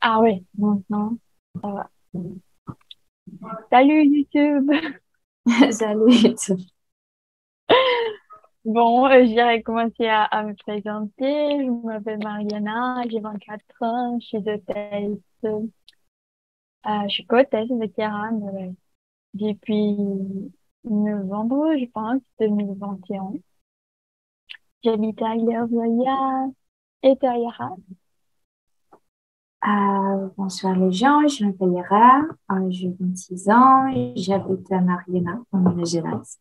Ah oui, maintenant, ça va. Salut YouTube! Salut. Bon, euh, j'irai commencer à, à me présenter. Je m'appelle Mariana, j'ai 24 ans, je suis hôtesse. Euh, je suis co-hôtesse de Kéran euh, depuis novembre, je pense, 2021. J'habite à Hilaire-Zoya et Tahira. Euh, bonsoir les gens, je m'appelle Yara, euh, j'ai 26 ans, j'habite à Mariana, en Minas.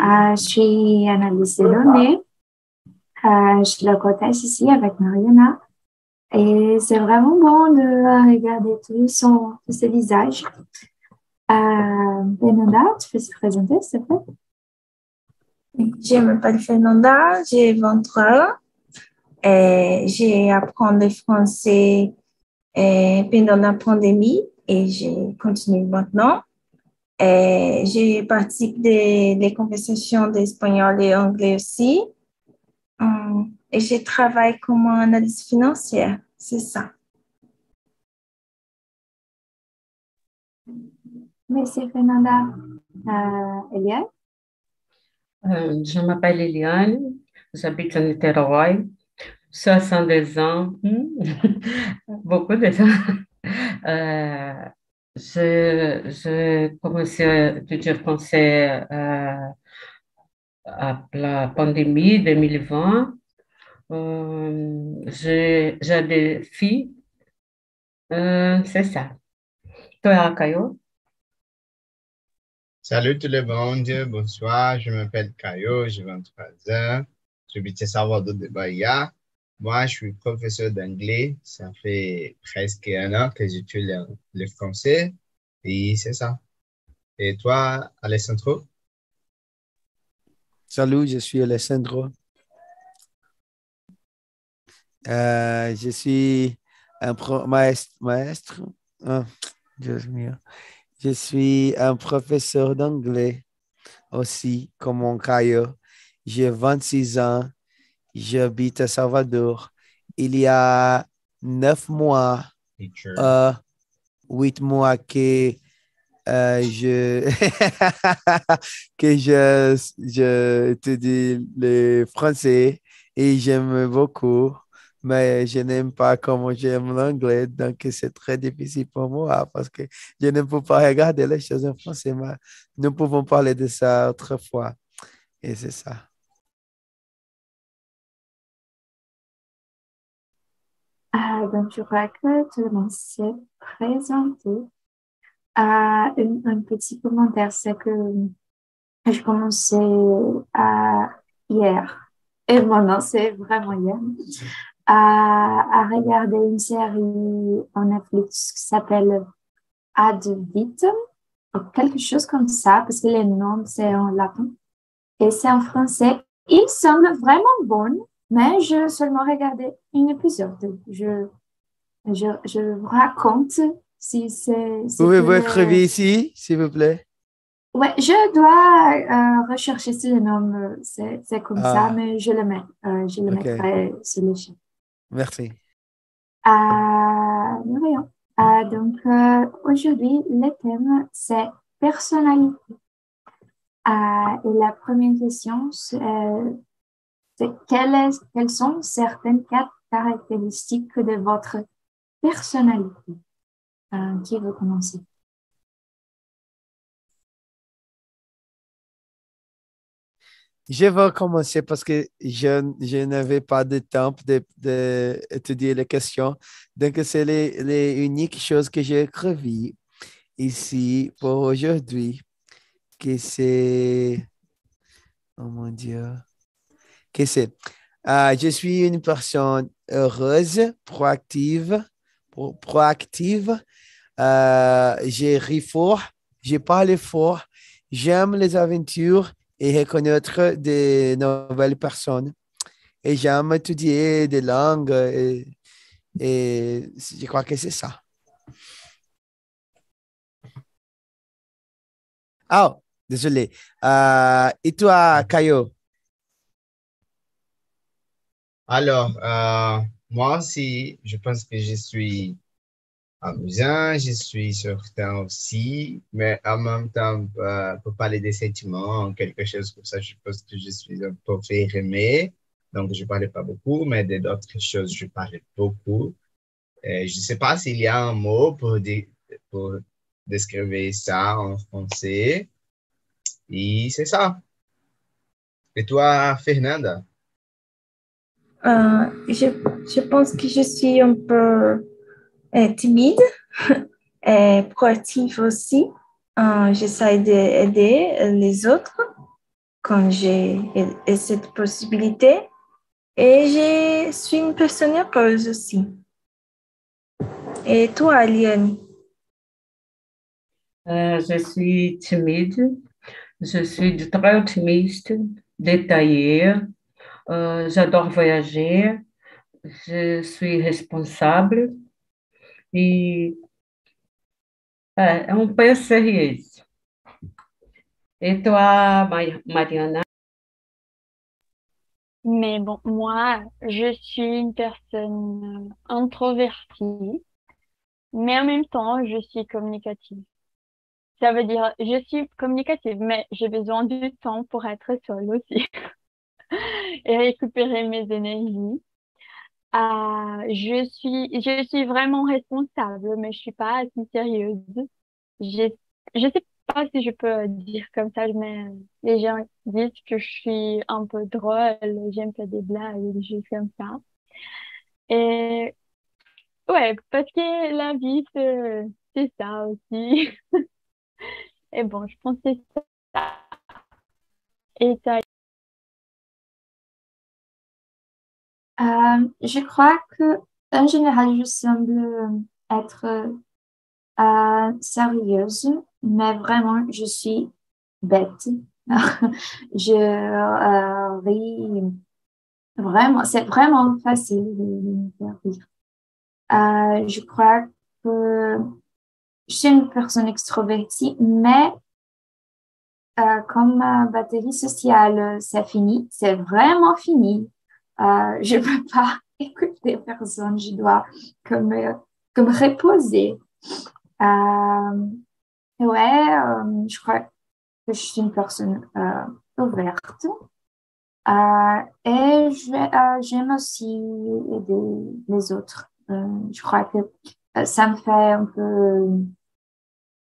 Euh, je suis analyste de données. Euh, je la côtesse ici avec Mariana. Et c'est vraiment bon de regarder tous son, tous ses visages. Euh, Benanda, tu peux te présenter, s'il te plaît? Je m'appelle Fernanda, j'ai 23 ans. Et j'ai appris le français pendant la pandémie et je continue maintenant. J'ai participé des, des conversations d'espagnol et anglais aussi. Hum, et je travaille comme analyste financière, c'est ça. Merci Fernanda. Euh, Eliane? Euh, je m'appelle Eliane, j'habite à Niterói, 62 ans, hmm, beaucoup de temps. Euh, je, je commencé à étudier euh, à la pandémie 2020. Euh, j'ai des filles, Euh, c'est ça. Toi, Caio? Salut tout le monde, bonsoir, je m'appelle Caio, j'ai 23 ans, j'habite Salvador de Bahia. Moi, je suis professeur d'anglais, ça fait presque un an que j'étudie le, français et c'est ça. Et toi, Alessandro? Salut, je suis Alessandro. Euh, je suis un pro- maestre, maestre. Mio. Je suis un professeur d'anglais aussi, comme mon Caio. J'ai 26 ans. J'habite à Salvador. Il y a neuf mois, euh, huit mois que euh, je que je, je étudie le français et j'aime beaucoup, mais je n'aime pas comme j'aime l'anglais, donc c'est très difficile pour moi parce que je ne peux pas regarder les choses en français, mais nous pouvons parler de ça autrefois. Et c'est ça. Euh, donc, je crois que tout le monde s'est présenté. Euh, un, petit commentaire, c'est que je commençais à hier, et maintenant c'est vraiment hier, à, regarder une série en Netflix qui s'appelle Ad Vitam, quelque chose comme ça, parce que les noms c'est en latin, et c'est en français. Il semble vraiment bon, mais je seulement regardé un épisode. Je, je, je vous raconte si c'est. si Pouvez-vous écrire ici, s'il vous plaît? Ouais, je dois euh, rechercher si le nom, euh, c'est comme Ah. ça, mais je le mets. euh, je le mettrai sur le chat. Merci. Euh, rien. Euh, donc, aujourd'hui, le thème, c'est personnalité. Et la première question, c'est quelles, sont certaines caractéristiques de votre personnalité? Euh, qui veut commencer? Je vais commencer parce que je, je n'avais pas de temps d'étudier les questions. Donc, c'est les, les uniques choses que j'ai écrites ici pour aujourd'hui. Que c'est. Oh mon Dieu. Que c'est? Ah, je suis une personne heureuse, proactive, pro- proactive. Euh, j'ai ri fort, j'ai parlé fort, j'aime les aventures et reconnaître des nouvelles personnes. Et j'aime étudier des langues et, je crois que c'est ça. Ah, désolé. Euh, et toi, Caio? Alors, euh, moi aussi, je pense que je suis amusant, je suis certain aussi, mais en même temps, euh, pour parler des sentiments, quelque chose comme ça, je pense que je suis un peu fermé. Donc, je ne parlais pas beaucoup, mais d'autres choses, je parlais beaucoup. je ne sais pas s'il y a un mot pour, pour décrire ça en français. Et c'est ça. Et toi, Fernanda? Euh, je, je, pense que je suis un peu euh, timide et proactive aussi. Euh, J'essaie d'aider les autres quand j'ai cette possibilité. Et je suis une personne heureuse aussi. Et toi, Aliane? Euh, je suis timide, je suis très optimiste, détaillée, euh, j'adore voyager, je suis responsable et é, é um PSRS. Et toi, Mariana? Mais bon, moi, je suis une personne introvertie, mais en même temps, je suis communicative. Ça veut dire, je suis communicative, mais j'ai besoin du temps pour être seule aussi et récupérer mes énergies. Euh, je suis, je suis vraiment responsable, mais je suis pas assez sérieuse. Je, je sais pas si je peux dire comme ça, mais les gens disent que je suis un peu drôle, j'aime faire des blagues des choses comme ça. Et ouais, parce que la vie, c'est ça aussi. Et bon, je pense que c'est ça. Et ça. Euh, je crois que en général, je semble être euh, sérieuse, mais vraiment, je suis bête. je euh, ris vraiment, c'est vraiment facile de, me faire rire. Je crois que je suis une personne extrovertie, mais comme ma batterie sociale, c'est fini, c'est vraiment fini. Euh, je ne peux pas écouter personne, je dois comme, comme reposer. Euh, ouais, euh, je crois que je suis une personne euh, ouverte. Euh, et j'aime aussi aider les autres. je crois que ça me fait un peu,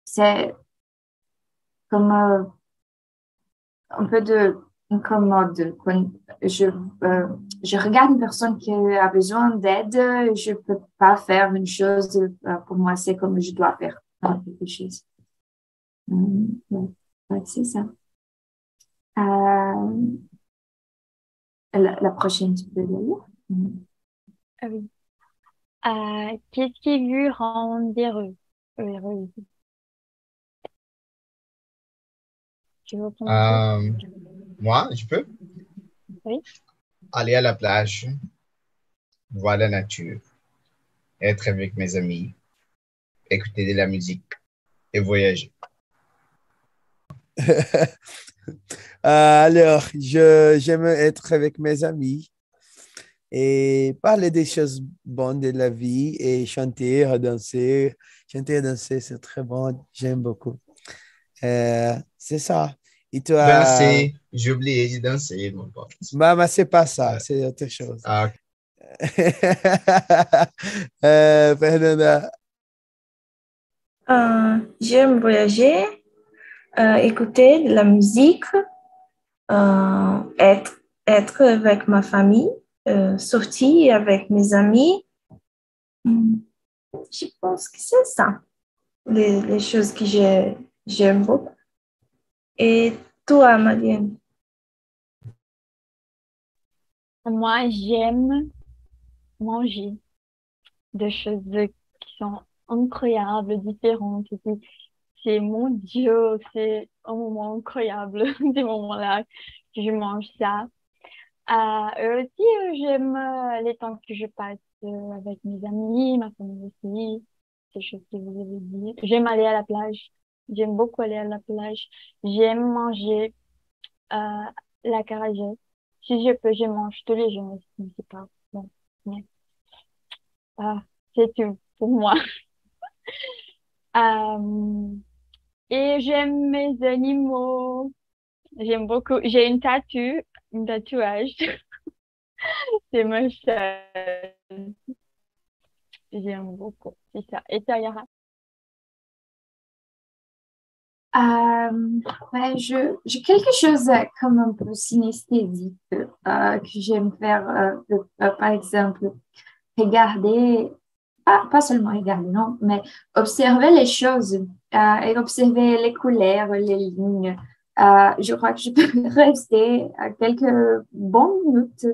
c'est comme un peu de incommode. Quand je, euh, je regarde une personne qui a besoin d'aide, je peux pas faire une chose, euh, pour moi, c'est comme je dois faire quelque chose. Mm, c'est ça. Euh, la, prochaine, tu peux lire? Mm. Ah oui. Qu'est-ce qui vous rend heureux? heureuse? Tu veux moi, je peux? Oui. Aller à la plage, voir la nature, être avec mes amis, écouter de la musique et voyager. Alors, j'aime être avec mes amis et parler des choses bonnes de la vie et chanter, danser. Chanter et danser, c'est très bon. J'aime beaucoup. Euh, c'est ça. Toi? Danser. J'ai oublié de danser, mon pote. Bah, mais c'est pas ça, c'est autre chose. Ah, euh, Fernanda? Euh, j'aime voyager, euh, écouter de la musique, euh, être, être avec ma famille, euh, sortir avec mes amis. Hmm. Je pense que c'est ça, les, les choses que j'aime beaucoup. Et toi, Marianne? Moi, j'aime manger des choses qui sont incroyables, différentes. C'est mon Dieu, c'est un moment incroyable, ces moments-là que je mange ça. Euh, aussi, euh, j'aime euh, les temps que je passe euh, avec mes amis, ma famille aussi, ces choses que vous avez dit. J'aime aller à la plage. J'aime beaucoup aller à la plage. J'aime manger euh, la carajette. Si je peux, je mange tous les jours, mais c'est pas bon. Ah, c'est tout pour moi. Euh, et j'aime mes animaux. J'aime beaucoup. J'ai une tatou, un tatouage. c'est ma chaise. J'aime beaucoup. C'est ça. Et toi, Yara? Ouais, je, j'ai quelque chose euh, comme un peu synesthésique euh, que j'aime faire, euh, euh, par exemple, regarder, pas, pas seulement regarder, non, mais observer les choses euh, et observer les couleurs, les lignes. Euh, je crois que je peux rester quelques bonnes minutes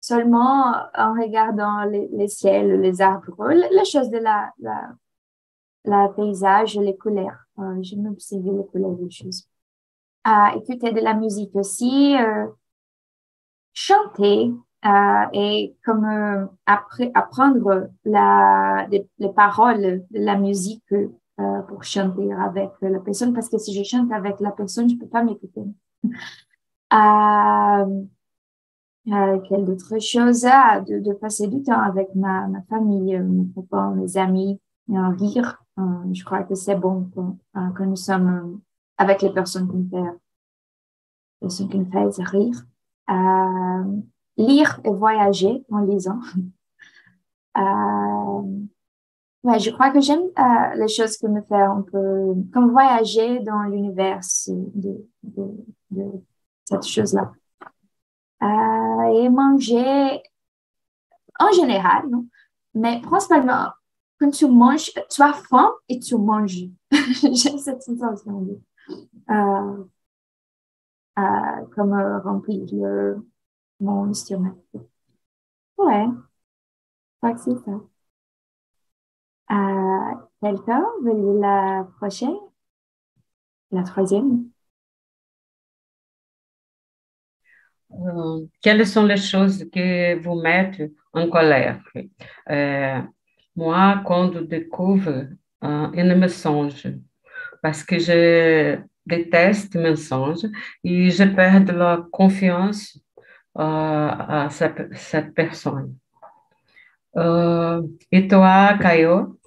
seulement en regardant les, les ciels, les arbres, les, choses de la, la paysage, les couleurs. Euh, je m'observe les couleurs des choses. Euh, écouter de la musique aussi, euh, chanter euh, et comme euh, après, apprendre la, les, les paroles de la musique pour chanter avec la personne parce que si je chante avec la personne, je peux pas m'écouter. Euh, quelle autre chose? Ah, de, de passer du temps avec ma, ma famille, mes copains, mes amis, euh, rire. Euh, je crois que c'est bon euh, quand nous sommes euh, avec les personnes qui nous font, personnes qui nous font rire. Lire et voyager en lisant. Ouais, je crois que j'aime les choses qui me font un peu comme voyager dans l'univers de, cette chose-là. Et manger en général, mais principalement quand tu manges, tu as faim et tu manges. J'ai cette sensation euh, euh, comme euh, remplir mon estomac. Ouais, je crois que c'est ça. Euh, Quelqu'un veut la prochaine? La troisième? Quelles sont les choses que vous mettent en colère? Moi, quand je découvre euh, un mensonge, parce que je déteste mensonges et je perds la confiance euh, à cette, cette personne. Euh, et toi, Caio?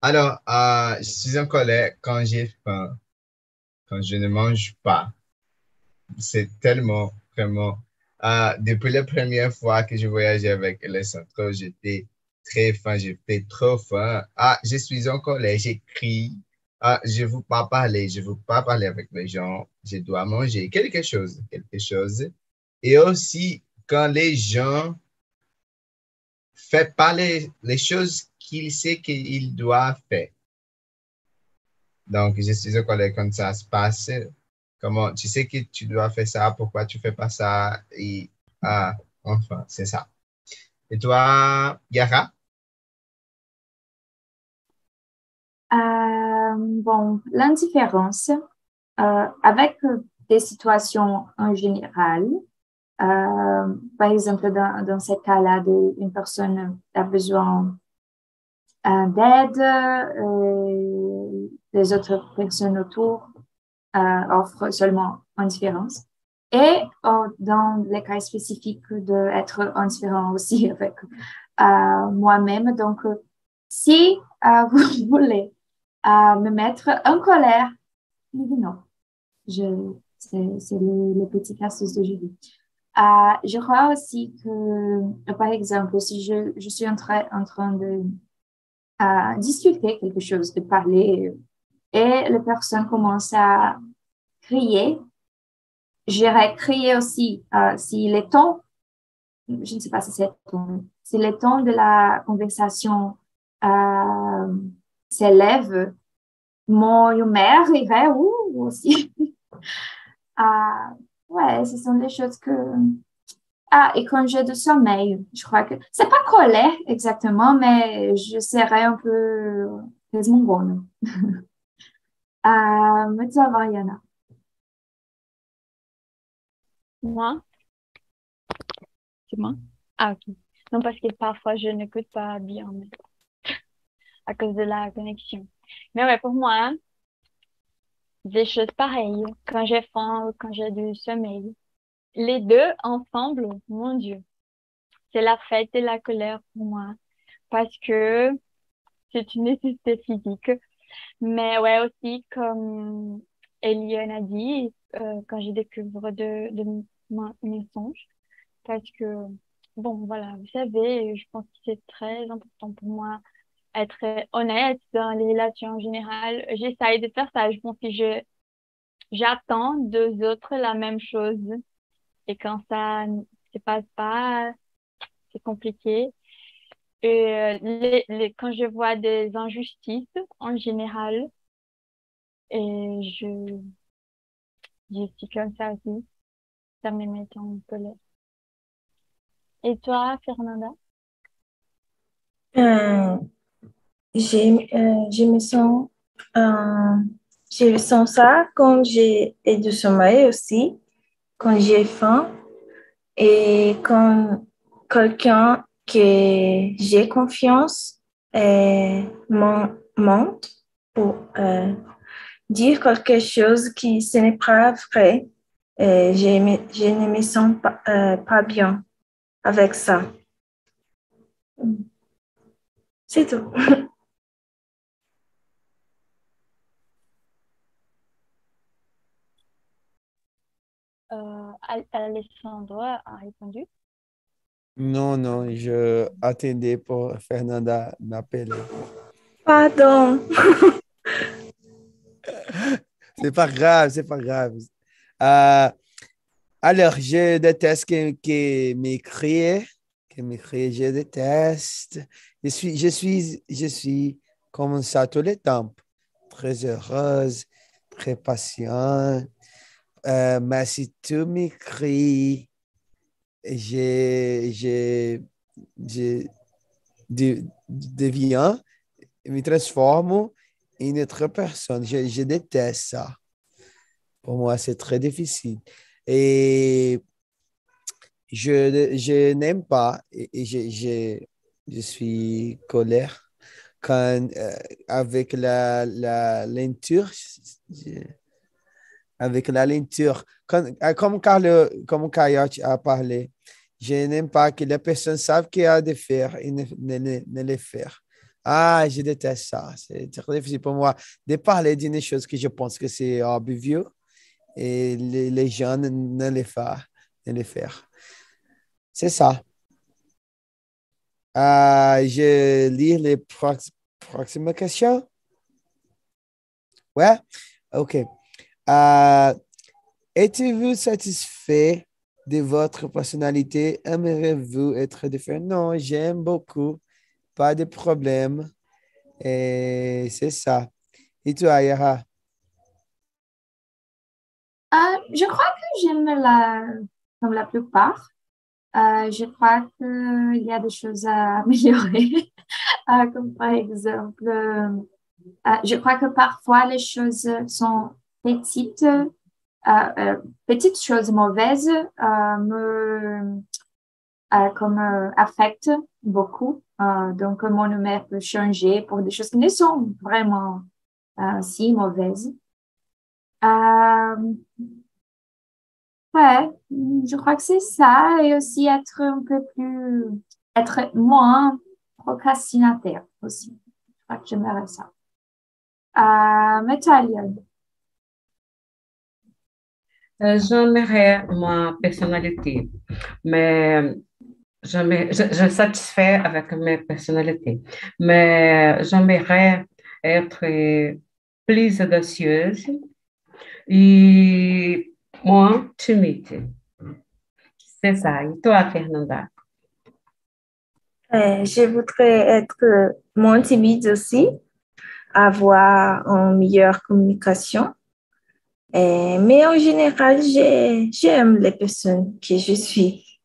Alors, euh, je suis en colère quand j'ai faim, quand je ne mange pas. C'est tellement, vraiment. Euh, depuis la première fois que je voyageais avec les centraux, j'étais très faim, j'étais trop faim. Ah, je suis en colère, j'écris. Ah, je ne veux pas parler, je ne veux pas parler avec les gens. Je dois manger quelque chose, quelque chose. Et aussi, quand les gens font pas les, les choses qu'ils savent qu'ils doivent faire. Donc, je suis en colère quand ça se passe. Comment, tu sais que tu dois faire ça, pourquoi tu fais pas ça? Et, ah, enfin, c'est ça. Et toi, Yara? Euh, bon, l'indifférence euh, avec des situations en général, euh, par exemple, dans, dans ce cas-là, une personne a besoin d'aide, les autres personnes autour euh, offrent seulement indifférence. Et euh, dans les cas spécifiques d'être indifférent aussi avec euh, moi-même. Donc, euh, si vous voulez me mettre en colère, non. Je, c'est, le, petit astuce de Julie. Je crois aussi que, par exemple, si je, je suis en train, en train de discuter quelque chose, de parler, et la personne commence à crier, j'irai crier aussi euh, si les tons, je ne sais pas si c'est ton, si les tons de la conversation euh, s'élèvent, mon humeur irait ouh, aussi. Ah, ouais, ce sont des choses que... Ah, et quand j'ai du sommeil, je crois que... C'est pas colère exactement, mais je serais un peu quasiment ça va, Yana. Moi? C'est moi? Ah, ok. Non, parce que parfois, je n'écoute pas bien mais à cause de la connexion. Mais ouais, pour moi, des choses pareilles. Quand j'ai faim, ou quand j'ai du sommeil. Les deux ensemble, mon Dieu. c'est la fête et la colère pour moi parce que c'est une nécessité physique. Mais ouais, aussi, comme Eliane a dit, euh, quand j'ai découvert de, de mes songes, parce que, bon, voilà, vous savez, je pense que c'est très important pour moi être honnête dans les relations en général. J'essaye de faire ça. Je pense que je, j'attends deux autres la même chose. Et quand ça ne se passe pas, c'est compliqué. Et euh, les, les, quand je vois des injustices en général, et je, je suis comme ça aussi, ça me met en colère. Et toi, Fernanda? Euh, euh, je me sens, euh, je sens ça quand j'ai de sommeil aussi, quand j'ai faim et quand quelqu'un que j'ai confiance et monte pour euh, dire quelque chose qui ce n'est pas vrai. Et je, je ne me sens pas, euh, bien avec ça. C'est tout. Euh, a répondu. Non, non, je attendais pour Fernanda m'appeler. Pardon. c'est pas grave, c'est pas grave. Euh, alors, je déteste que, que m'écrire, que m'écrire, je déteste. Je suis, je suis, je suis comme ça tout le temps, très heureuse, très patient. Euh, mais si tu m'écris, je, je deviens, me transforme en une autre personne. Je, déteste ça. Pour moi, c'est très difficile. Et je, je n'aime pas, et je, je, je suis colère quand, euh, avec la, la lenture, avec la lenture, quand, euh, comme, Carlo, comme Kayach a parlé, je n'aime pas que les personnes savent qu'il y a de faire et ne, ne, ne, le faire. Ah, je déteste ça. C'est très difficile pour moi de parler d'une chose que je pense que c'est obvieux et les, les gens ne, ne le font, ne le faire. C'est ça. Euh, je lis les prox questions? Ouais? OK. Euh, Êtes-vous satisfait de votre personnalité? Aimeriez-vous être différent? Non, j'aime beaucoup. Pas de problème. Et c'est ça. Et toi, Yara? Euh, je crois que j'aime la, comme la plupart. Euh, je crois qu'il y a des choses à améliorer, euh, comme par exemple, je crois que parfois les choses sont petites, petites choses mauvaises me comme affectent beaucoup. donc mon humeur peut changer pour des choses qui ne sont vraiment si mauvaises. Ouais, je crois que c'est ça et aussi être un peu plus, être moins procrastinateur aussi. Je crois que j'aimerais ça. Euh, euh, J'aimerais ma personnalité, mais je, je, je avec ma personnalité, mais j'aimerais être plus audacieuse et moins timide. C'est ça. Et toi, Fernanda? Euh, je voudrais être moins timide aussi, avoir une meilleure communication. Euh, mais en général, j'aime les personnes que je suis.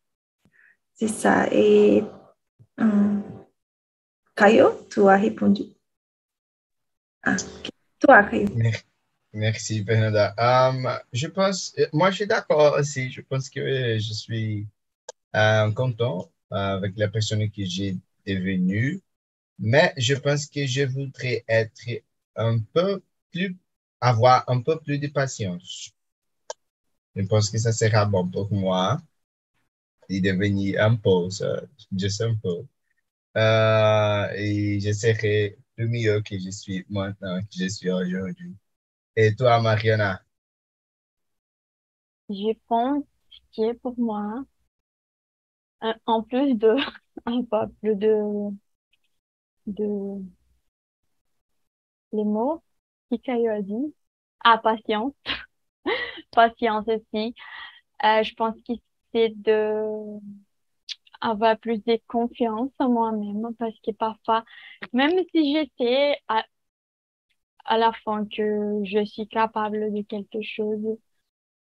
C'est ça. Et um, tu as répondu. Ah, toi, Caio. Merci, Fernanda. Um, je pense, moi, je suis d'accord aussi. Je pense que je suis euh, content avec la personne que j'ai devenue, mais je pense que je voudrais être un peu plus, avoir un peu plus de patience. Je pense que ça sera bon pour moi. est devenu un peu, juste un peu. Euh, et je serai le mieux que je suis maintenant, que je suis aujourd'hui. Et toi, Mariana? Je pense que pour moi, euh, en plus de un peuple de, de les mots qui à patience, patience aussi. Euh, je pense que c'est de avoir plus de confiance en moi-même parce que parfois, même si j'étais à, la fin que je suis capable de quelque chose,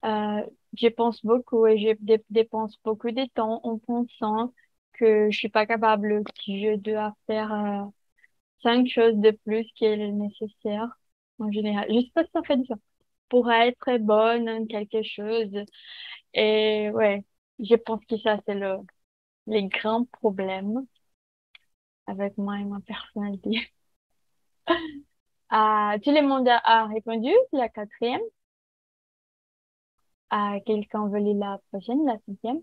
euh, je pense beaucoup et je dépense beaucoup de temps en pensant que je suis pas capable, que je dois faire euh, cinq choses de plus qu'il est nécessaire en général. Je sais pas si ça fait du sens. Pour être bonne quelque chose. Et ouais, je pense que ça, c'est le, les grands problèmes avec moi et ma personnalité. ah, tout le monde a répondu, la quatrième. Ah, quelqu'un veut lire la prochaine, la cinquième?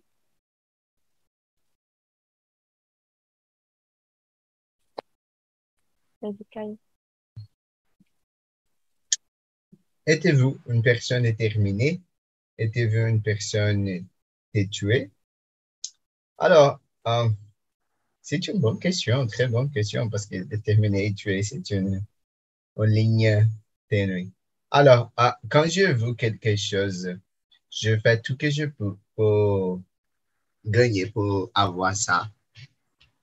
Êtes-vous une personne déterminée? Êtes-vous une personne têtue? Alors, euh, c'est une bonne question, très bonne question, parce que déterminé et tuer, c'est une, ligne ténue. Alors, euh, quand je veux quelque chose, je fais tout que je peux pour gagner, pour avoir ça.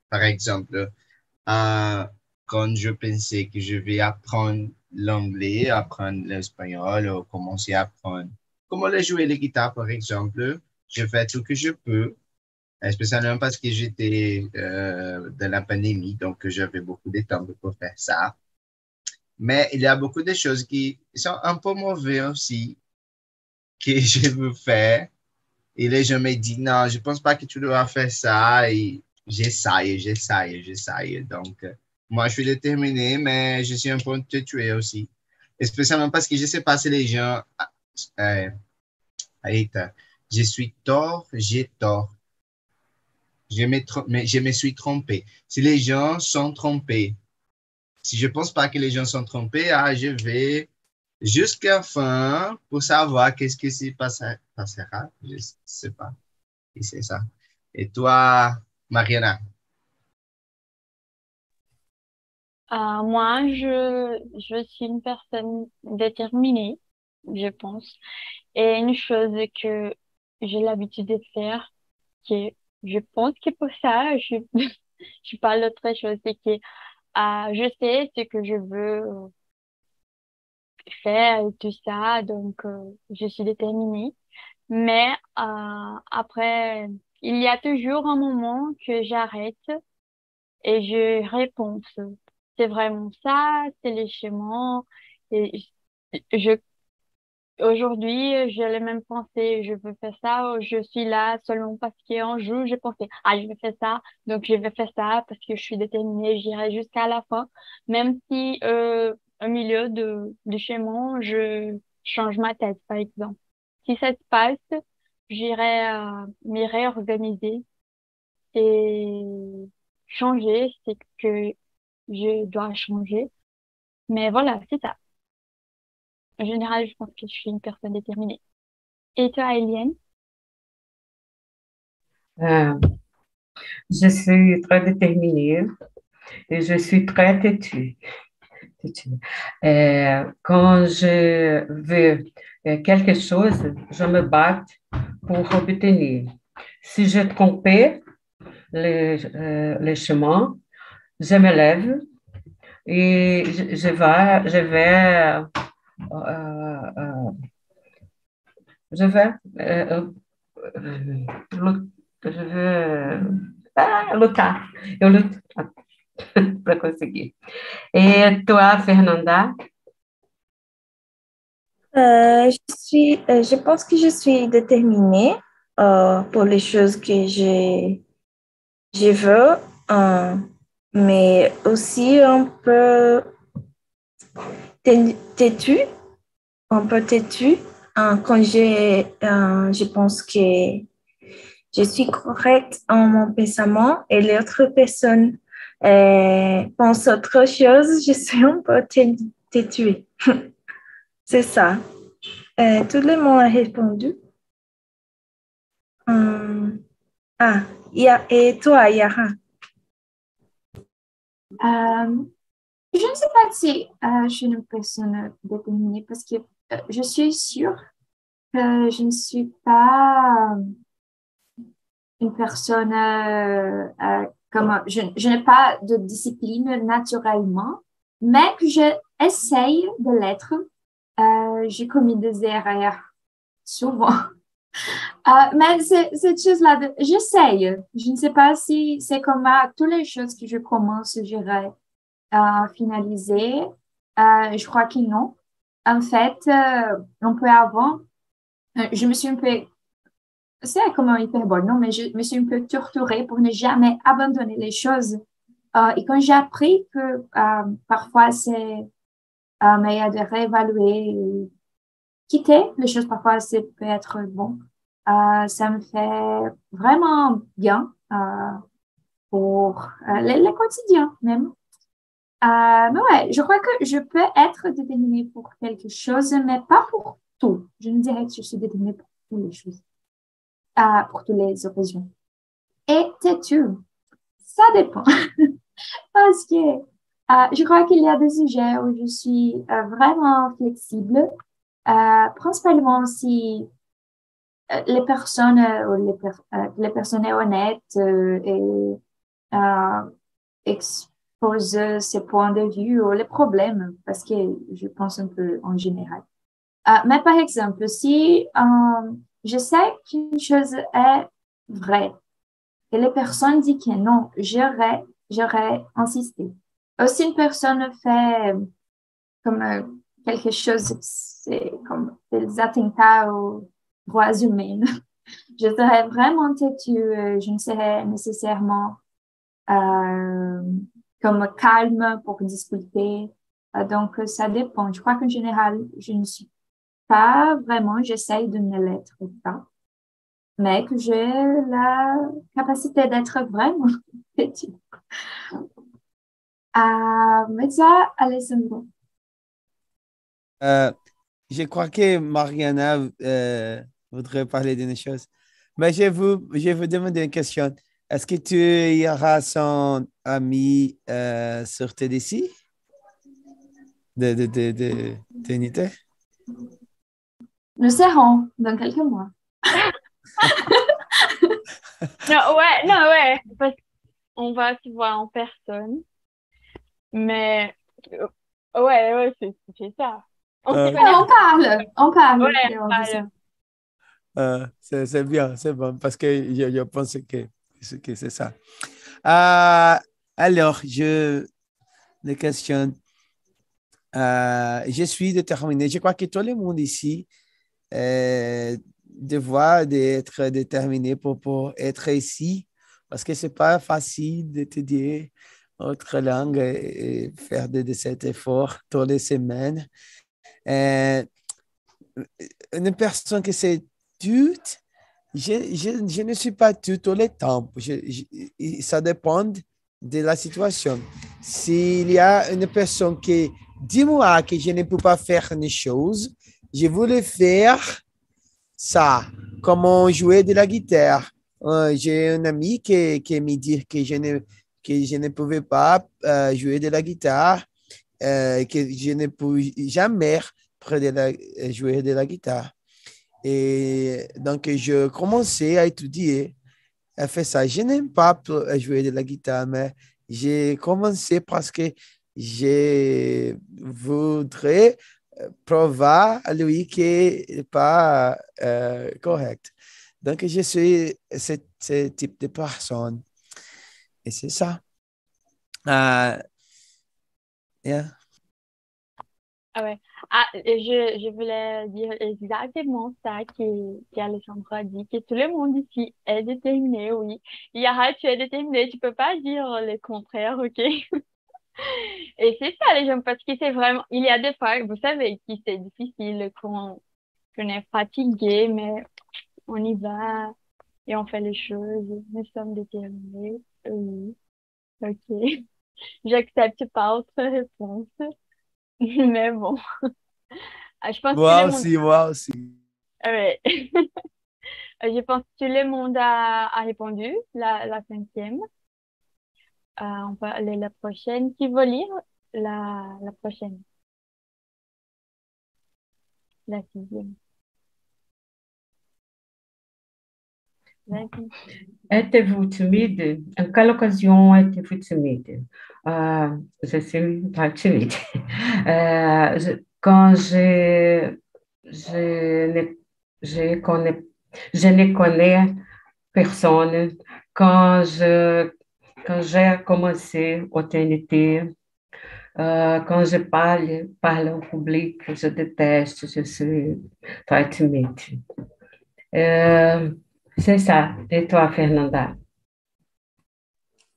Par exemple, euh, quand je pensais que je vais apprendre l'anglais, apprendre l'espagnol, ou commencer à apprendre comment jouer la guitare, par exemple, je fais tout ce que je peux, spécialement parce que j'étais euh, dans la pandémie, donc j'avais beaucoup de temps pour faire ça. Mais il y a beaucoup de choses qui sont un peu mauvaises aussi, que je veux faire. Et les gens me disent, non, je pense pas que tu dois faire ça. Et j'essaye, j'essaye, j'essaye. Donc, moi, je suis déterminé, mais je suis un peu tuer aussi. spécialement parce que je sais pas si les gens... Je suis tort, j'ai tort. Je me, je me suis trompé. Si les gens sont trompés, si je pense pas que les gens sont trompés, ah, je vais jusqu'à la fin pour savoir qu'est-ce qui se passera. Je sais pas. Et c'est ça. Et toi, Mariana? Euh, moi, je, je suis une personne déterminée, je pense. Et une chose que j'ai l'habitude de faire, que je pense que pour ça, je, je parle d'autre chose, c'est que euh, je sais ce que je veux faire et tout ça, donc euh, je suis déterminée. Mais euh, après, il y a toujours un moment que j'arrête et je réponds. C'est vraiment ça, c'est les schémas. Et je Aujourd'hui, j'ai les mêmes pensées, je veux faire ça, je suis là seulement parce qu'un jour, j'ai pensé, ah, je vais faire ça, donc je vais faire ça parce que je suis déterminée, j'irai jusqu'à la fin, même si euh, au milieu de, de chemin, je change ma tête, par exemple. Si ça se passe, j'irai euh, m'y réorganiser et changer ce que je dois changer. Mais voilà, c'est ça. En général, je pense que je suis une personne déterminée. Et toi, Eliane? Euh, je suis très déterminée et je suis très têtue. Euh, quand je veux quelque chose, je me bats pour obtenir. Si je trompé le, euh, le chemin, je me lève et je, vais, je vais euh, euh, je vais, euh, je vais ah, lutar. Eu luto para conseguir. Et toi, Fernanda? Euh, je, suis, je pense que je suis déterminée euh, pour les choses que je, je veux, euh, mais aussi un peu têtu, un peu têtu. Hein, quand j'ai, euh, je pense que je suis correcte en mon pensement et l'autre personne euh, pense autre chose, je suis un peu têtue. C'est ça. Euh, tout le monde a répondu. Hum, ah, et toi, Yara? Euh, je ne sais pas si euh, je suis une personne déterminée parce que euh, je suis sûre que je ne suis pas une personne comme je, je n'ai pas de discipline naturellement, mais que je essaye de l'être. J'ai commis des erreurs souvent. mais cette chose-là, j'essaye. Je ne sais pas si c'est comme à toutes les choses que je commence, je dirais, finaliser. Euh, je crois que non. En fait, euh, peut avoir, euh, je me suis un peu, c'est comme un hyperbole, non, mais je me suis un peu torturée pour ne jamais abandonner les choses. et quand j'ai appris que parfois c'est meilleur de réévaluer, quitter les choses, parfois c'est peut être bon. Ça me fait vraiment bien pour le, le quotidien même. Euh, mais ouais, je crois que je peux être déterminée pour quelque chose, mais pas pour tout. Je ne dirais que je suis déterminée pour toutes les choses, euh, pour toutes les occasions. Et têtu, ça dépend. Parce que euh, je crois qu'il y a des sujets où je suis euh, vraiment flexible, euh, principalement si euh, les personnes ou les, per les personnes honnêtes et pose ses points de vue ou les problèmes, parce que je pense un peu en général. Euh, mais par exemple, si euh, je sais qu'une chose est vraie et les personnes disent que non, j'aurais, j'aurais insisté. Ou si une personne fait comme euh, quelque chose, c'est comme des attentats aux droits humains, je serais vraiment têtue, je ne serais nécessairement euh, comme calme pour discuter. Euh, donc, ça dépend. Je crois qu'en général, je ne suis pas vraiment, j'essaye de ne l'être pas, mais que j'ai la capacité d'être vraiment petite. Euh, mais ça, Alessandro. Euh, je crois que Mariana voudrait parler d'une chose. Mais je vous, je vous demander une question. Est-ce que tu y auras son ami euh, sur TDC de, de, de, de, d'unité? Nous serons dans quelques mois. non, ouais, non, ouais, parce qu'on va se voir en personne. Mais, ouais, ouais, c'est, c'est ça. On, euh, on parle, on parle. Ouais, on parle. Euh, c'est, bien, c'est bon, parce que je, pense que que c'est ça. Euh, alors, je les questionne. Euh, je suis déterminé. Je crois que tout le monde ici euh, devoir d'être déterminé pour, pour être ici parce que c'est pas facile d'étudier autre langue et, faire de, cet effort toutes les semaines. Euh, une personne qui c'est toute je, je, je, ne suis pas tout, le temps. ça dépend de la situation. S'il y a une personne qui dit moi que je ne peux pas faire une chose, je voulais faire ça, comment jouer de la guitare? Euh, j'ai un ami qui, qui me dit que je ne, que je ne pouvais pas euh, jouer de la guitare, euh, que je ne pouvais jamais jouer de la guitare. Et donc, je commençais à étudier, à faire ça. Je n'aime pas jouer de la guitare, mais j'ai commencé parce que je voudrais prouver à lui qu'il n'est pas euh, correct. Donc, je suis ce, ce, type de personne. Et c'est ça. Uh, yeah. Ah ouais. Ah, je, je voulais dire exactement ça qu'Alessandro a dit, que tout le monde ici est déterminé, oui. Yara, tu es déterminé, tu peux pas dire le contraire, ok? Et c'est ça, les gens, parce que c'est vraiment, il y a des fois, vous savez, que c'est difficile, qu'on qu'on est fatigué, mais on y va. et on fait les choses. Nous sommes déterminés. Oui. Ok. J'accepte pas autre réponse. Mais bon. Ah, je pense Moi que aussi, moi aussi. Ouais. Je pense que tout le monde a, a répondu, la, la cinquième. Euh, on va aller la prochaine. Qui veut lire la, la prochaine? La sixième. Êtes-vous timide? En quelle occasion êtes-vous timide? Je suis timide. Je- quand je, je ne, je connais, je ne connais personne, quand je, quand commencé au TNT, euh, quand je parle, parle au public, je déteste, je suis très timide. Euh, c'est ça. Et Fernanda?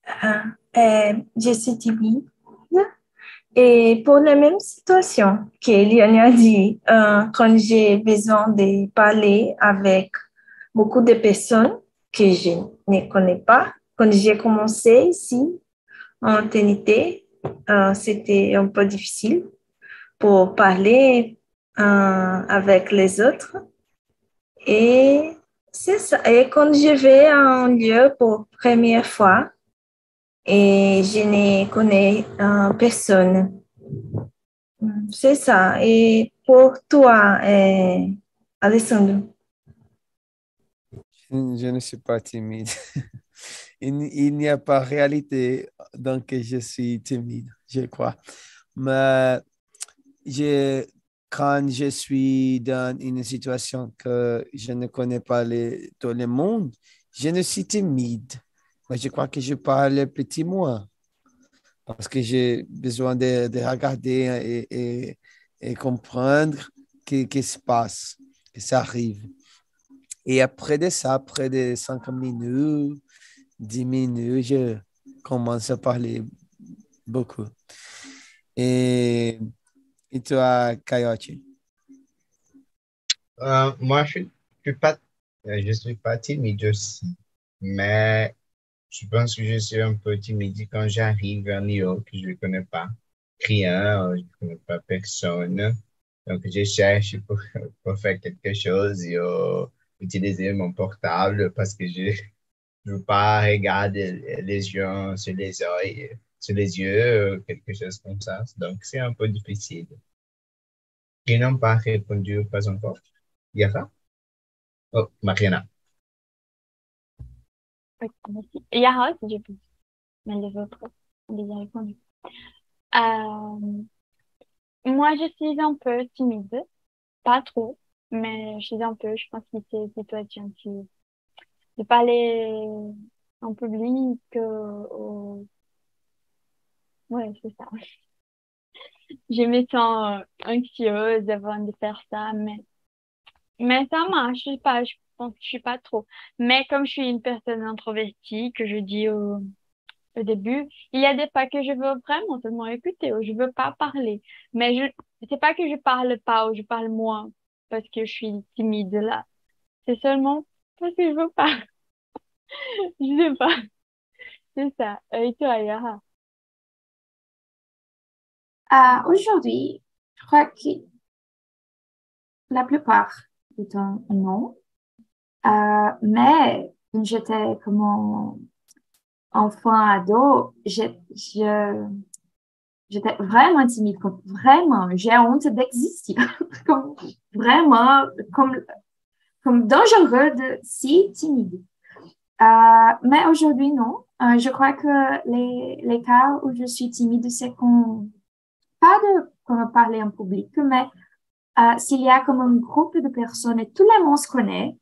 Ah, euh, timide. Et pour la même situation que Lionel a dit, euh, quand j'ai besoin de parler avec beaucoup de personnes que je ne connais pas, quand j'ai commencé ici en TNT, euh, c'était un peu difficile pour parler euh, avec les autres. Et c'est ça. Et quand je vais à un lieu pour première fois, et je ne connais euh, personne. C'est ça. Et pour toi, euh, Alessandro? Je, ne suis pas timide. Il, n'y a pas réalité dans que je suis timide, je crois. Mais quand je suis dans une situation que je ne connais pas tout le monde, je ne suis timide. Je crois que je parle petit moi parce que j'ai besoin de, de regarder et, comprendre ce qui se passe, que ça arrive. Et après de ça, après de cinq minutes, 10 minutes, je commence à parler beaucoup. Et, et toi, Coyote? Euh, moi, je ne suis pas, euh, je suis pas timide aussi, mais je pense que je suis un peu timide quand j'arrive à New York, je ne connais pas rien, je ne connais pas personne. Donc, je cherche pour, faire quelque chose et euh, utiliser mon portable parce que je ne veux pas regarder les gens sur les yeux, sur les yeux, quelque chose comme ça. Donc, c'est un peu difficile. Ils n'ont pas répondu, pas encore. Yara? Oh, Mariana. Aussi, je pense. Mais les autres déjà répondu. Euh, moi, je suis un peu timide. Pas trop, mais je suis un peu, je pense que c'est une situation qui, de parler en public, euh, ouais, c'est ça. Je me sens euh, anxieuse avant de faire ça, mais, mais ça marche, pas, pense que je suis pas trop. Mais comme je suis une personne introvertie, que je dis au, début, il y a des fois que je veux vraiment seulement écouter ou je veux pas parler. Mais je, c'est pas que je parle pas ou je parle moins parce que je suis timide là. C'est seulement parce que je veux pas. Je sais pas. C'est ça. Euh, Et toi, Yara? Euh, aujourd'hui, je crois que la plupart du temps, non. Euh, mais j'étais comme enfant ado, j'étais vraiment timide, comme vraiment, j'ai honte d'exister, comme vraiment, comme, comme dangereux de si timide. Euh, mais aujourd'hui, non. Euh, je crois que les, les cas où je suis timide, c'est qu'on, pas de comme parler en public, mais euh, s'il y a comme un groupe de personnes et tout le monde se connaît,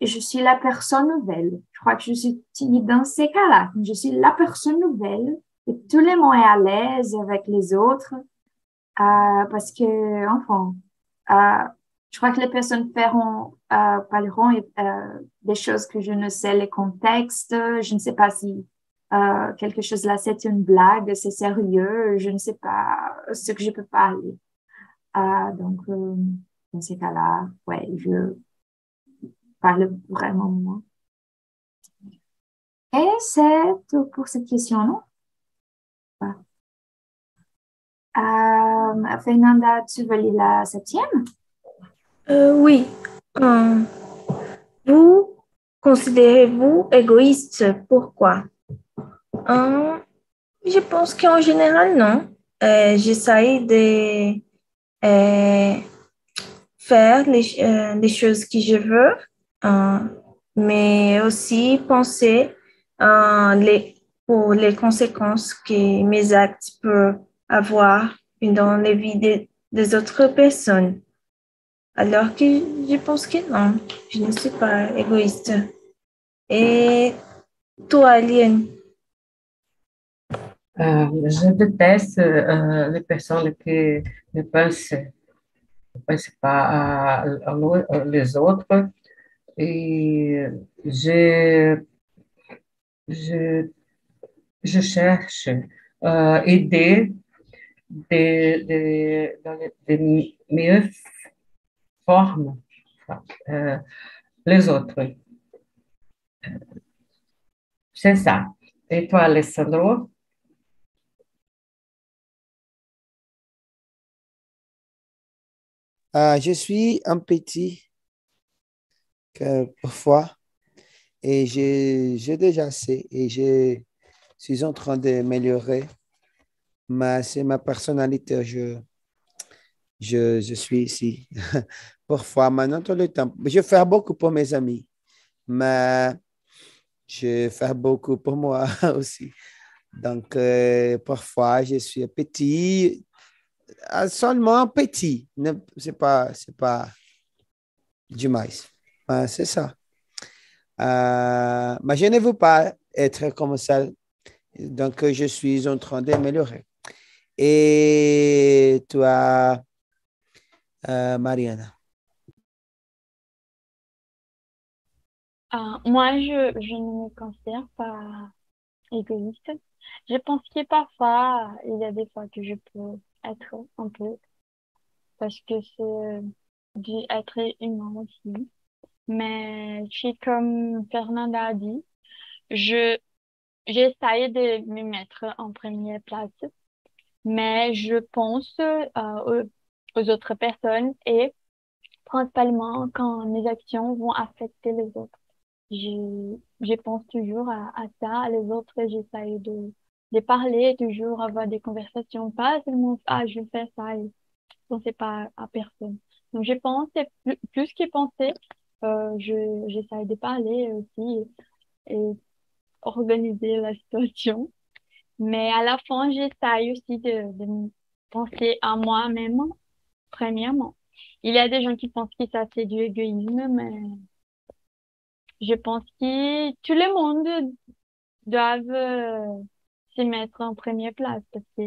je suis la personne nouvelle. Je crois que je suis timide dans ces cas-là. Je suis la personne nouvelle et tout le monde est à l'aise avec les autres euh, parce que, enfin, euh, je crois que les personnes feront, euh, parleront euh, des choses que je ne sais les contextes. Je ne sais pas si euh, quelque chose là c'est une blague, c'est sérieux. Je ne sais pas ce que je peux parler. Euh, donc, dans ces cas-là, ouais, je parle vraiment moins. Et c'est tout pour cette question, non? Euh, Fernanda, tu veux lire la septième? Euh, oui. Euh, vous considérez-vous égoïste? Pourquoi? Je pense qu'en général, non. J'essaie de faire les, les, choses que je veux, mais aussi penser les, pour les conséquences que mes actes peuvent avoir dans la vie des, autres personnes. Alors que je pense que non, je ne suis pas égoïste. Et toi, Liane? Euh, je déteste euh, les personnes qui ne pensent, ne pensent pas à, à, à, les autres. Et je, je, je cherche euh, aider de, de, dans meilleures formes euh, les autres. C'est ça. Et toi, Alessandro? Euh, je suis un petit que parfois et j'ai déjà assez et je suis en train d'améliorer. Mais c'est ma personnalité. Je, je, je suis ici. parfois, maintenant, tout le temps. Je fais beaucoup pour mes amis, mais je fais beaucoup pour moi aussi. Donc, euh, parfois, je suis petit, seulement petit. C'est pas, c'est pas demais. Mais c'est ça. Euh, mais je ne veux pas être comme ça. Donc, je suis en train d'améliorer. Et toi, euh, Mariana? Uh, moi, je, je ne me considère pas égoïste. Je pense que parfois, il y a des fois que je peux être un peu, parce que c'est du être humain aussi. Mais c'est comme Fernanda a dit, je j'essaie de me mettre en première place, mais je pense euh, aux, autres personnes et principalement quand mes actions vont affecter les autres. Je, je pense toujours à, ça, les autres, j'essaie de de parler, toujours avoir des conversations, pas seulement ah je fais ça et penser pas à personne. Donc je pense plus, plus que penser, je j'essaie de parler aussi et, organiser la situation. Mais à la fin, j'essaie aussi de, de penser à moi-même, premièrement. Il y a des gens qui pensent que ça c'est du égoïsme, mais je pense que tout le monde doit se mettre en première place parce que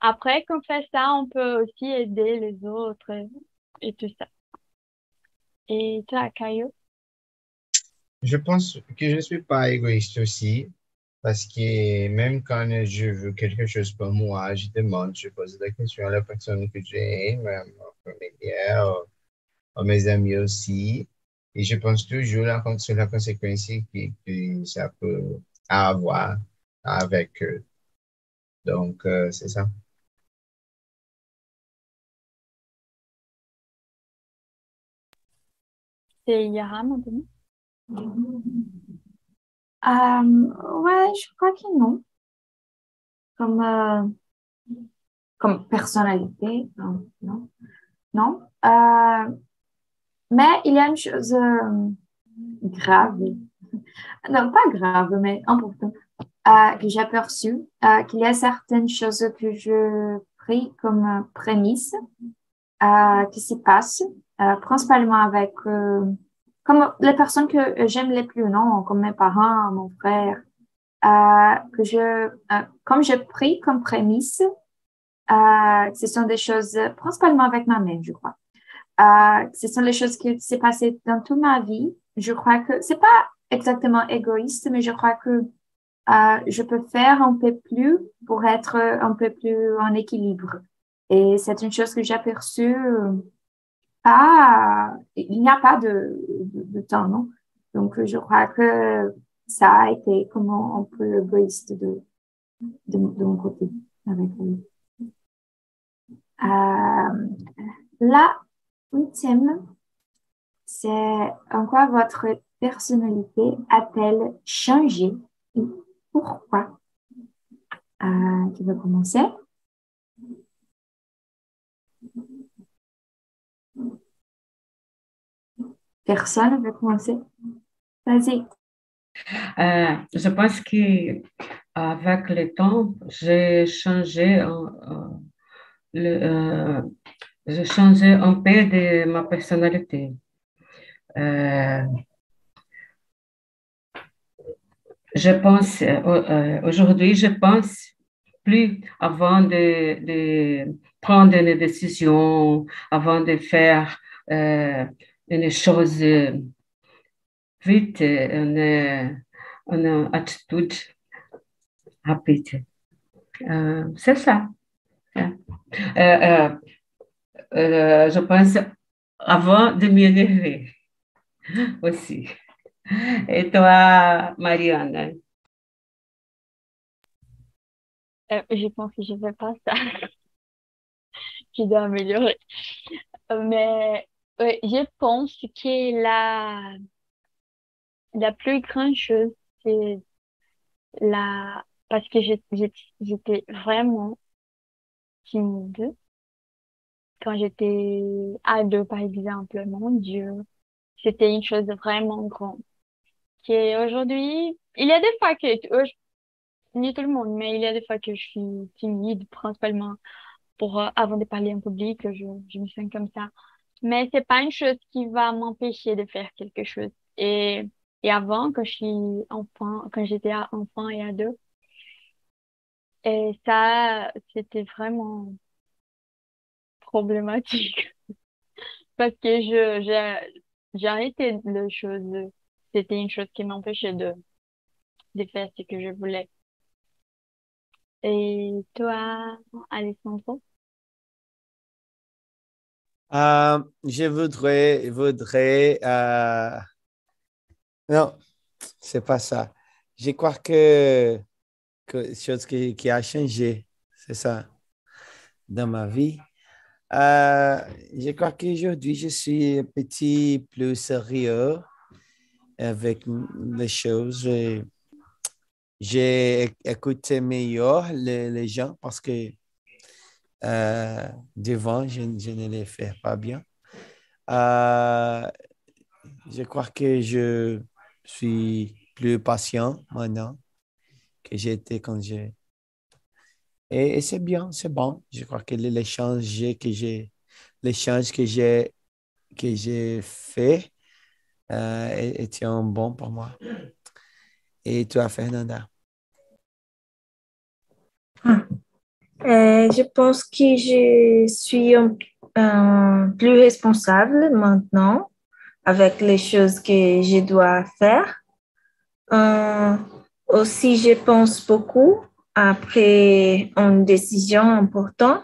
après qu'on fait ça, on peut aussi aider les autres et, tout ça. Et toi, Caillou? Je pense que je ne suis pas égoïste aussi parce que même quand je veux quelque chose pour moi, je demande, je pose la question à la personne que j'aime, à ma familière, à mes amis aussi. Et je pense toujours sur la conséquence que, que ça peut avoir avec eux. Donc, euh, c'est ça. C'est Yara maintenant? Euh, ouais, je crois que non. Comme, euh, comme personnalité, non, non, non. Euh, mais il y a une chose euh, grave, non, pas grave, mais importante, que j'ai aperçu euh, qu'il y a certaines choses que je pris comme prémisse qui se passent, euh, principalement avec euh, comme les personnes que j'aime les plus, non, comme mes parents, mon frère, que je, comme j'ai pris comme prémisse, ce sont des choses principalement avec ma mère, je crois. ce sont les choses qui s'est passées dans toute ma vie. Je crois que c'est pas exactement égoïste, mais je crois que euh, je peux faire un peu plus pour être un peu plus en équilibre. Et c'est une chose que j'ai aperçue pas, il n'y a pas de, de, temps, non? Donc, je crois que ça a été comment un peu l'égoïste de, de, de, mon côté avec lui. Euh, la ultime, c'est en quoi votre personnalité a-t-elle changé et pourquoi? Euh, qui commencer? Personne veut commencer? Vas-y. Euh, je pense que avec le temps, j'ai changé, euh, le, changé un peu de ma personnalité. je pense, aujourd'hui, je pense plus avant de, de, prendre une décision, avant de faire euh, une chose vite, une, une attitude rapide. Euh, c'est ça. Euh, euh, euh, je pense avant de m'énerver aussi. Et toi, Mariana? Euh, je pense que je ne fais pas ça. je dois améliorer. Mais je pense que la, la plus grande chose, c'est la... Parce que j'étais vraiment timide quand j'étais ado, par exemple. Mon Dieu, c'était une chose vraiment grande. Aujourd'hui, il y a des fois que, ni tout le monde, mais il y a des fois que je suis timide, principalement pour euh, avant de parler en public, je, je me sens comme ça. Mais c'est pas une chose qui va m'empêcher de faire quelque chose. Et, et avant, quand je suis enfant, quand j'étais enfant et ado, et ça, c'était vraiment problématique. Parce que je, j'ai, j'ai le chose. C'était une chose qui m'empêchait de, de faire ce que je voulais. Et toi, Alessandro? Euh, je voudrais, voudrais, euh, non, c'est pas ça. Je crois que, que chose qui, qui a changé, c'est ça, dans ma vie. Euh, je crois qu'aujourd'hui, je suis un petit plus sérieux avec les choses j'ai écouté meilleur les, les, gens parce que euh, devant, je, ne les fais pas bien. Euh, je crois que je suis plus patient maintenant que j'étais quand j'ai. Et, et c'est bien, c'est bon. Je crois que l'échange que j'ai, l'échange que j'ai, que j'ai fait euh, était bon pour moi. Et toi, Fernanda? Ah. Euh, je pense que je suis plus responsable maintenant avec les choses que je dois faire. Euh, aussi, je pense beaucoup après une décision importante.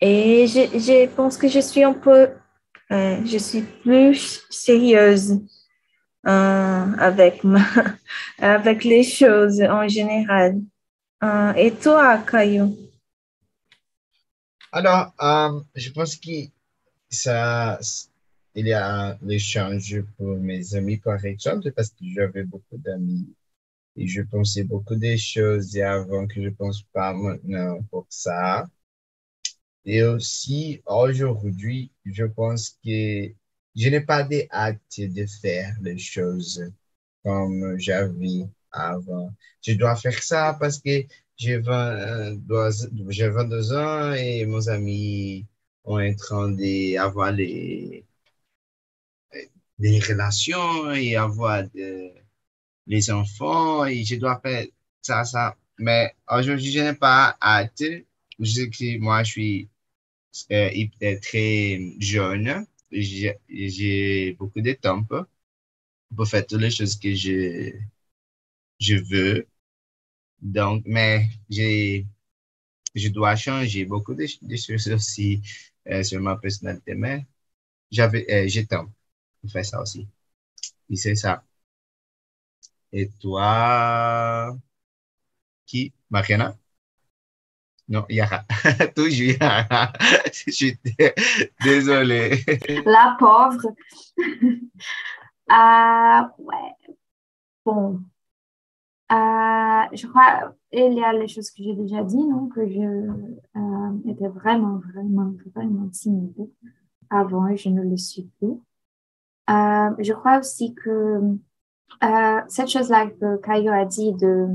Et je, je pense que je suis un peu, euh, je suis plus sérieuse avec, ma, avec les choses en général. Euh, et toi, Caillou? Alors, euh, je pense que ça, il y a l'échange pour mes amis, par exemple, parce que j'avais beaucoup d'amis et je pensais beaucoup des choses avant que je pense pas maintenant pour ça. Et aussi, aujourd'hui, je pense que je n'ai pas de hâte de faire les choses comme j'avais avant. Je dois faire ça parce que j'ai 22 ans et mes amis ont en train d'avoir les, des relations et avoir de, les enfants et je dois faire ça, ça. Mais aujourd'hui, je n'ai pas hâte. Je sais que moi, je suis euh, très jeune j'ai beaucoup de temps pour faire toutes les choses que je, je veux. Donc, mais je dois changer beaucoup de, choses aussi euh, sur ma personnalité, mais j'avais, euh, j'ai temps pour faire ça aussi. Et c'est ça. Et toi, qui? Mariana? Non, Yara. Toujours Yara. Je suis désolée. La pauvre. Ah, ouais. Bon. Euh, je crois il y a les choses que j'ai déjà dit, non, que je euh, étais vraiment, vraiment, vraiment timide avant et je ne le suis plus. Euh, je crois aussi que cette chose-là que Caillou a dit de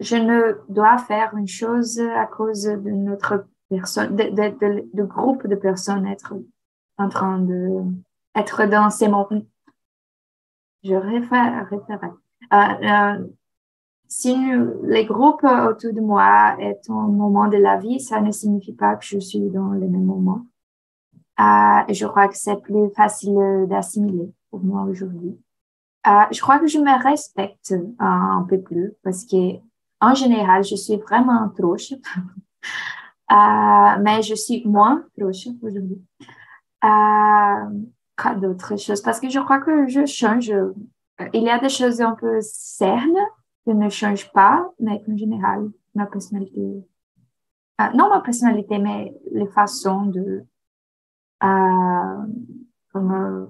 je ne dois faire une chose à cause de notre personne, de, de, de, groupe de personnes être en train de être dans ces moments. Je réfère, réfère euh, si les groupes autour de moi est un moment de la vie, ça ne signifie pas que je suis dans le même moment. Euh, je crois que c'est plus facile d'assimiler pour moi aujourd'hui. Euh, je crois que je me respecte un peu plus parce que en général, je suis vraiment troche. mais je suis moins troche aujourd'hui. Euh, d'autres choses parce que je crois que je change il y a des choses un peu cernes qui ne changent pas, mais en général, ma personnalité, euh, non ma personnalité, mais les façons de euh, comment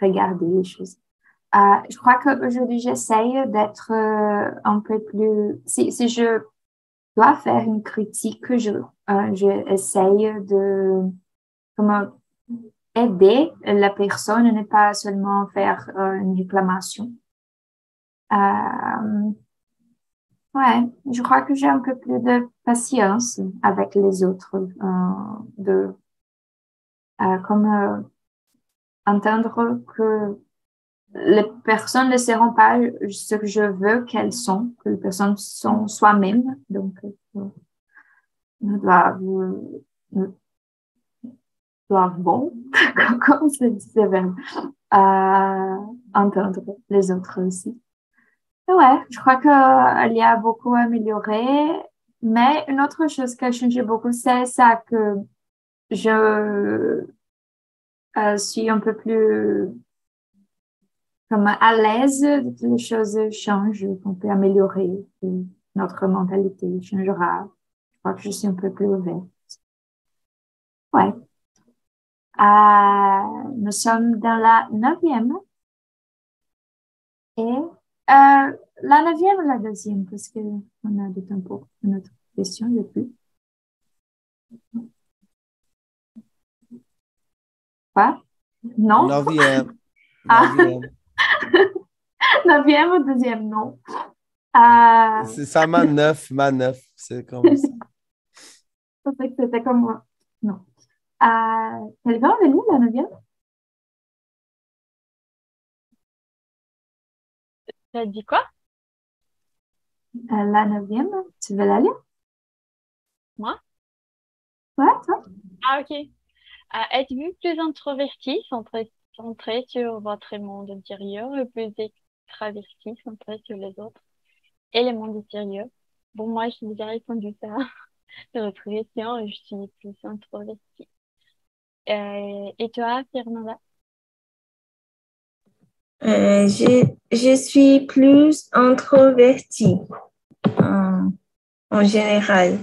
regarder les choses. Euh, je crois qu'aujourd'hui, j'essaye d'être euh, un peu plus, si, si je dois faire une critique, je, euh, je essaye de comment aider la personne, ne pas seulement faire euh, une réclamation. Euh, ouais, je crois que j'ai un peu plus de patience avec les autres, euh, de euh, comme euh, entendre que les personnes ne seront pas ce que je veux qu'elles sont, que les personnes sont soi-même, donc on doit bon, comme se dit à entendre les autres aussi. ouais, je crois qu'il y a beaucoup à améliorer, mais une autre chose qui a changé beaucoup, c'est ça que je euh, suis un peu plus comme à l'aise, les choses changent, on peut améliorer, notre mentalité changera. Je crois que je suis un peu plus ouverte. Ouais. Euh, nous sommes dans la neuvième. Et euh, la neuvième ou la deuxième, parce qu'on a du temps pour une autre question depuis. Quoi? Non? Neuvième. Ah. neuvième ou deuxième, non. Euh, c'est ça, ma neuf, ma neuf. C'est comme ça. C'était comme moi. Non. Euh, quelqu'un veut lire la neuvième? Tu as dit quoi? Euh, la neuvième, tu veux la lire? Moi? Ouais, toi? Ah, ok. Euh, Êtes-vous plus introverti, centré, centré sur votre monde intérieur, ou plus extraverti, centré sur les autres et le monde extérieur? Bon, moi, j'ai déjà répondu ça sur votre question, je suis plus introvertie. Euh, et toi, Fernanda? Euh, je, je suis plus introvertie en, en général.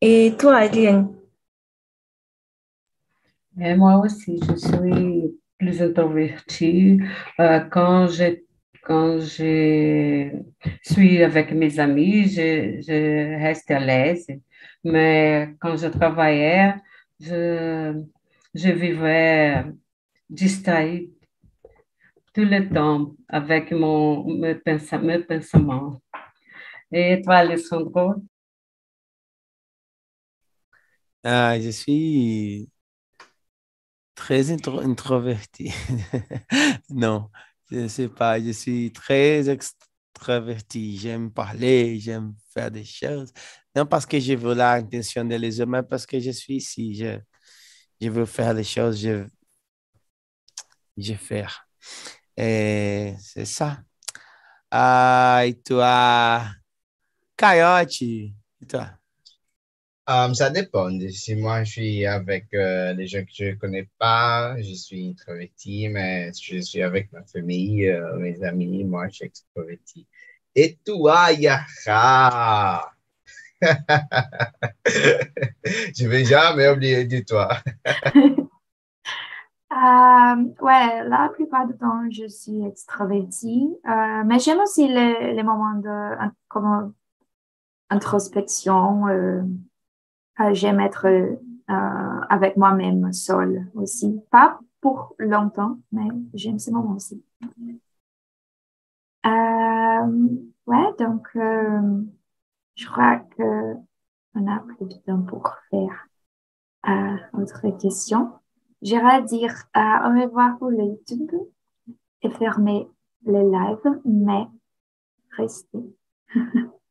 Et toi, Adrienne? Et moi aussi, je suis plus introvertie. Euh, quand je, quand je suis avec mes amis, je, je reste à l'aise. Mais quand je travaillais, je, je vivais distraite tout le temps avec mon, mes, pensaments. Et toi, Alessandro? Ah, je suis très introverti. non, je ne sais pas. Je suis très extraverti. J'aime parler, j'aime faire des choses. Non parce que je veux l'intention de les hommes, mais parce que je suis ici. Je, je veux faire les choses, je, je faire. Et c'est ça. Et toi? Um, ça dépend. Si moi, je suis avec euh, les gens que je ne connais pas, je suis introverti, mais si je suis avec ma famille, euh, mes amis, moi, je suis extroverti. Et toi, Yara? je vais jamais oublier de toi. Euh, ouais, la plupart du temps, je suis extravertie, euh, mais j'aime aussi les, les, moments de comme, introspection. Euh, j'aime être avec moi-même seule aussi. Pas pour longtemps, mais j'aime ces moments aussi. ouais, donc je crois que on a plus de temps pour faire autre question. J'irai dire euh, au revoir pour le YouTube et fermer les lives, mais restez.